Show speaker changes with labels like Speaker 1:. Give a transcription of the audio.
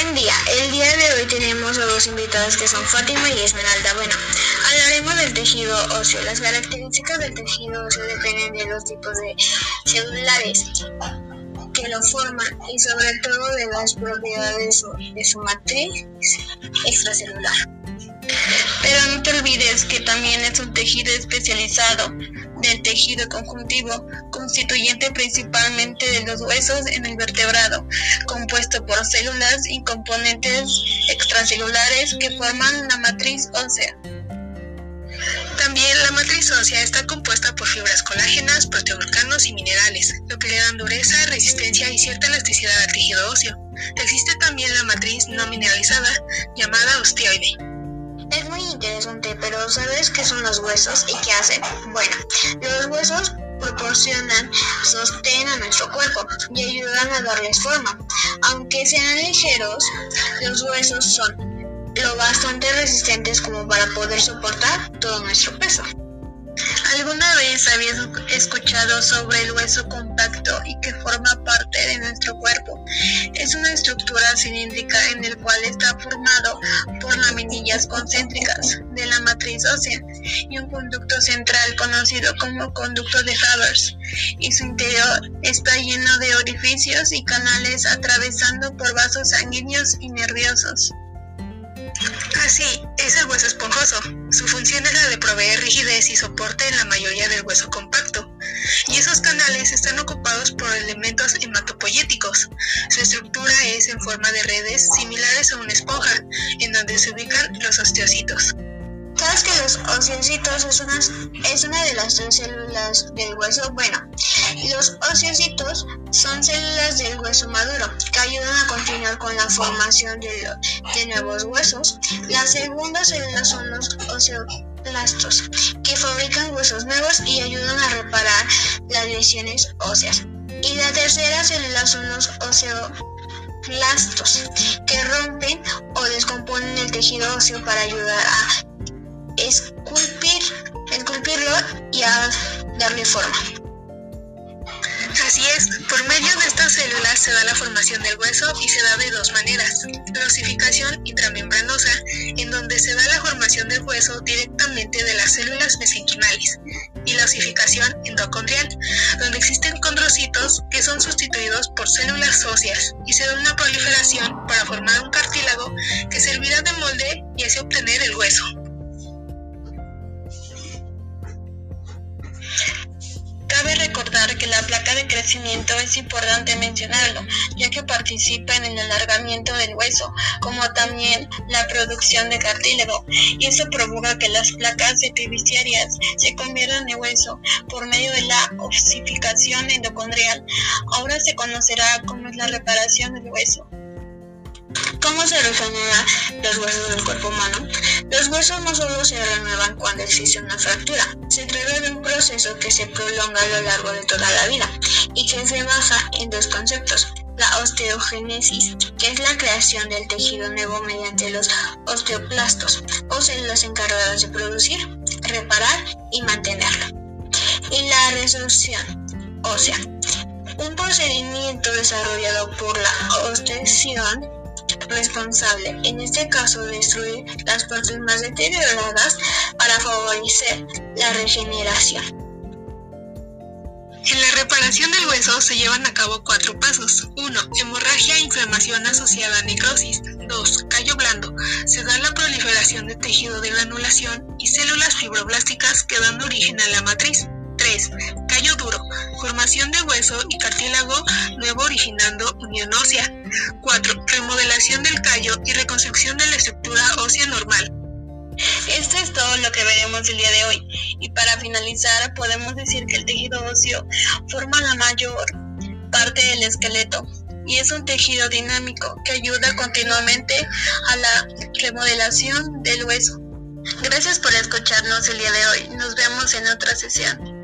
Speaker 1: Buen día, el día de hoy tenemos a dos invitados que son Fátima y Esmeralda. Bueno, hablaremos del tejido óseo. Las características del tejido óseo dependen de los tipos de celulares que lo forman y sobre todo de las propiedades de su matriz extracelular. Pero no te olvides que también es un tejido especializado del tejido conjuntivo, constituyente principalmente de los huesos en el vertebrado, compuesto por células y componentes extracelulares que forman la matriz ósea.
Speaker 2: También la matriz ósea está compuesta por fibras colágenas, proteoglicanos y minerales, lo que le dan dureza, resistencia y cierta elasticidad al tejido óseo. Existe también la matriz no mineralizada, llamada osteoide.
Speaker 1: Interesante, pero ¿sabes qué son los huesos y qué hacen? Bueno, los huesos proporcionan sostén a nuestro cuerpo y ayudan a darles forma. Aunque sean ligeros, los huesos son lo bastante resistentes como para poder soportar todo nuestro peso.
Speaker 2: ¿Alguna vez habías escuchado sobre el hueso compacto y que forma parte de nuestro cuerpo? Es una estructura cilíndrica en el cual está formado concéntricas de la matriz ósea y un conducto central conocido como conducto de Havers y su interior está lleno de orificios y canales atravesando por vasos sanguíneos y nerviosos. Así, es el hueso esponjoso. Su función es la de proveer rigidez y soporte en la mayoría del hueso compacto. Y esos canales están ocupados por elementos hematopoyéticos. Su estructura es en forma de redes similares a una esponja, en donde se ubican los osteocitos.
Speaker 1: ¿Sabes que los ociocitos es una, es una de las tres células del hueso? Bueno, los ociocitos son células del hueso maduro que ayudan a continuar con la formación de, nuevos huesos. La segunda célula son los osteoclastos que fabrican huesos nuevos y ayudan a reparar las lesiones óseas. Y la tercera célula son los osteoclastos que rompen o descomponen el tejido óseo para ayudar a esculpir, esculpirlo y a darle forma.
Speaker 2: Así es, por medio de estas células se da la formación del hueso y se da de dos maneras. Osificación intramembranosa, en donde se da la formación del hueso directamente de las células mesenquimales, y la osificación endocondrial, donde existen condrocitos que son sustituidos por células óseas y se da una proliferación para formar un cartílago que servirá de molde y así obtener el hueso.
Speaker 1: Que la placa de crecimiento es importante mencionarlo, ya que participa en el alargamiento del hueso, como también la producción de cartílago, y eso provoca que las placas epifisiarias se conviertan en hueso por medio de la osificación endocondrial. Ahora se conocerá cómo es la reparación del hueso. ¿Cómo se regeneran los huesos del cuerpo humano? Los huesos no solo se renuevan cuando existe una fractura, se trata de un proceso que se prolonga a lo largo de toda la vida y que se basa en dos conceptos. La osteogénesis, que es la creación del tejido nuevo mediante los osteoplastos o células encargadas de producir, reparar y mantenerlo. Y la resorción ósea, un procedimiento desarrollado por la osteoción responsable, en este caso destruir las partes más deterioradas para favorecer la regeneración.
Speaker 2: En la reparación del hueso se llevan a cabo cuatro pasos. 1. Hemorragia e inflamación asociada a necrosis. 2. Callo blando. Se da la proliferación de tejido de granulación y células fibroblásticas que dan origen a la matriz. 3. Callo duro. Formación de hueso y cartílago nuevo originando unión ósea. 4. Remodelación del callo y reconstrucción de la estructura ósea normal.
Speaker 1: Esto es todo lo que veremos el día de hoy. Y para finalizar, podemos decir que el tejido óseo forma la mayor parte del esqueleto y es un tejido dinámico que ayuda continuamente a la remodelación del hueso. Gracias por escucharnos el día de hoy. Nos vemos en otra sesión.